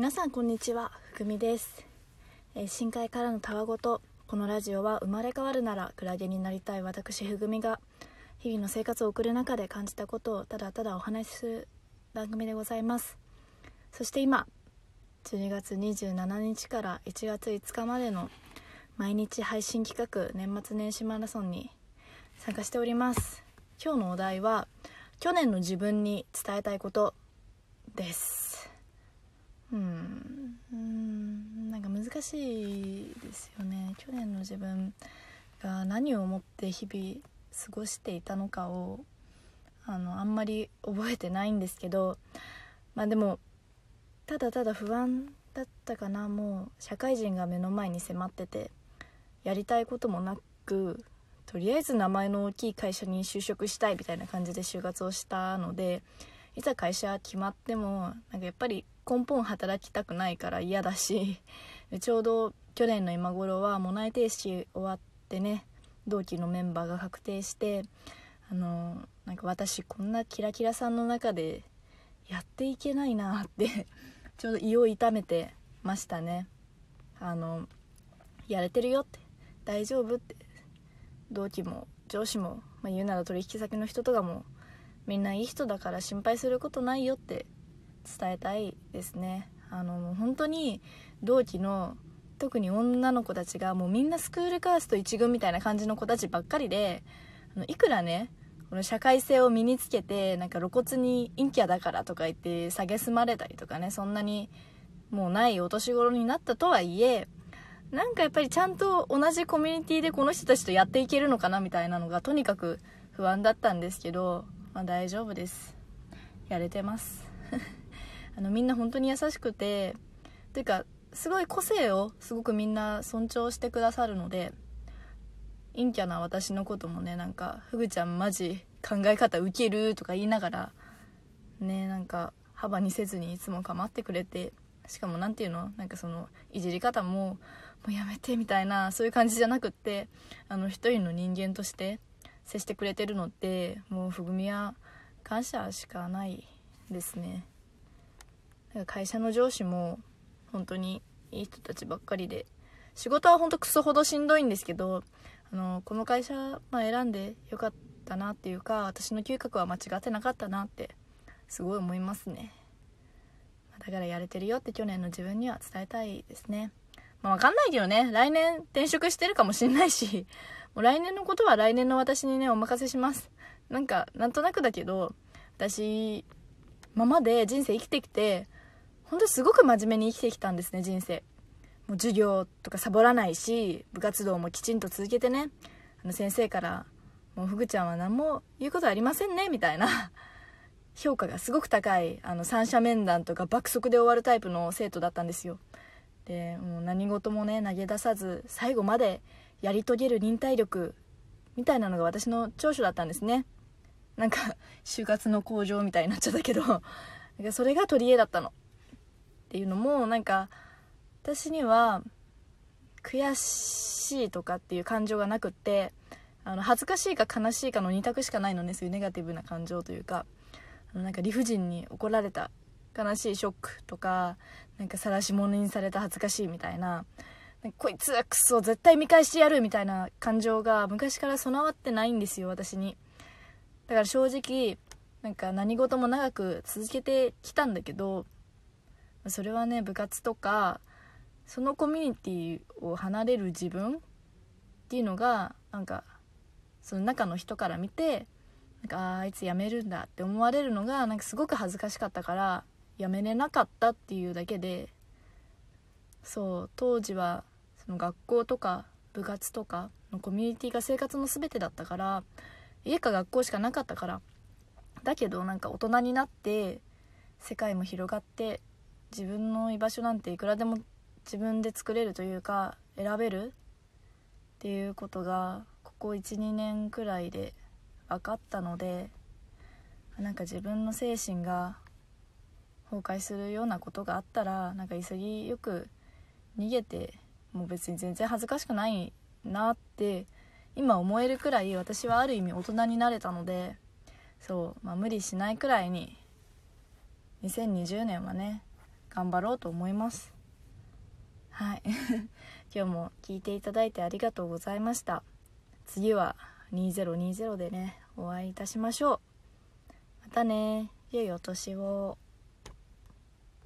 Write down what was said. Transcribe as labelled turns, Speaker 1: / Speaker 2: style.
Speaker 1: 皆さんこんにちはふくみです、えー深海からのたわごとこのラジオは生まれ変わるならクラゲになりたい私ふぐみが日々の生活を送る中で感じたことをただただお話しする番組でございます。そして今12月27日から1月5日までの毎日配信企画年末年始マラソンに参加しております。今日のお題は去年の自分に伝えたいことですうんうんなんか難しいですよね。去年の自分が何を思って日々過ごしていたのかをあのあんまり覚えてないんですけどまあでもただただ不安だったかな。もう社会人が目の前に迫っててやりたいこともなくとりあえず名前の大きい会社に就職したいみたいな感じで就活をしたのでいざ会社決まってもなんかやっぱり根本働きたくないから嫌だし ちょうど去年の今頃はもう内定式終わってね同期のメンバーが確定してあのなんか私こんなキラキラさんの中でやっていけないなって ちょうど胃を痛めてましたね。あのやれてるよって大丈夫って同期も上司も、まあ、言うなら取引先の人とかもみんないい人だから心配することないよって伝えたいですね。あの本当に同期の特に女の子たちがもうみんなスクールカースト一軍みたいな感じの子たちばっかりであのいくらねこの社会性を身につけてなんか露骨に陰キャだからとか言って蔑まれたりとかねそんなにもうないお年頃になったとはいえなんかやっぱりちゃんと同じコミュニティでこの人たちとやっていけるのかなみたいなのがとにかく不安だったんですけど、まあ、大丈夫です。やれてます。あのみんな本当に優しくてというかすごい個性をすごくみんな尊重してくださるので陰キャな私のこともねなんか「フグちゃんマジ考え方ウケる」とか言いながらねなんか幅にせずにいつも構ってくれてしかも何て言うのなんかそのいじり方ももうやめてみたいなそういう感じじゃなくってあの一人の人間として接してくれてるのってもうふぐみは感謝しかないですね。会社の上司も本当にいい人たちばっかりで仕事は本当クソほどしんどいんですけどあのこの会社、まあ、選んでよかったなっていうか私の嗅覚は間違ってなかったなってすごい思いますね。だからやれてるよって去年の自分には伝えたいですね。まあ分かんないけどね来年転職してるかもしんないし もう来年のことは来年の私にねお任せします。なんかなんとなくだけど私ままで人生生きてきて本当にすごく真面目に生きてきたんですね人生。もう授業とかサボらないし部活動もきちんと続けてね。あの先生から「もうフグちゃんは何も言うことありませんね」みたいな。評価がすごく高いあの三者面談とか爆速で終わるタイプの生徒だったんですよ。でもう何事もね投げ出さず最後までやり遂げる忍耐力みたいなのが私の長所だったんですね。なんか 就活の向上みたいになっちゃったけど。それが取り柄だったの。っていうのもなんか私には悔しいとかっていう感情がなくってあの恥ずかしいか悲しいかの2択しかないのねそういうネガティブな感情というか。あのなんか理不尽に怒られた悲しいショックとかなんか晒し者にされた恥ずかしいみたいな。なこいつはクソ絶対見返してやるみたいな感情が昔から備わってないんですよ私に。だから正直なんか何事も長く続けてきたんだけどそれはね部活とかそのコミュニティを離れる自分っていうのがなんかその中の人から見てなんかああいつ辞めるんだって思われるのがなんかすごく恥ずかしかったから辞めれなかったっていうだけでそう当時はその学校とか部活とかのコミュニティが生活の全てだったから家か学校しかなかったからだけどなんか大人になって世界も広がって自分の居場所なんていくらでも自分で作れるというか選べるっていうことがここ12年くらいで分かったのでなんか自分の精神が崩壊するようなことがあったらなんか潔く逃げてもう別に全然恥ずかしくないなって今思えるくらい私はある意味大人になれたのでそう、まあ、無理しないくらいに2020年はね頑張ろうと思います。はい。今日も聞いていただいてありがとうございました。次は2020でねお会いいたしましょう。またね。良いお年を。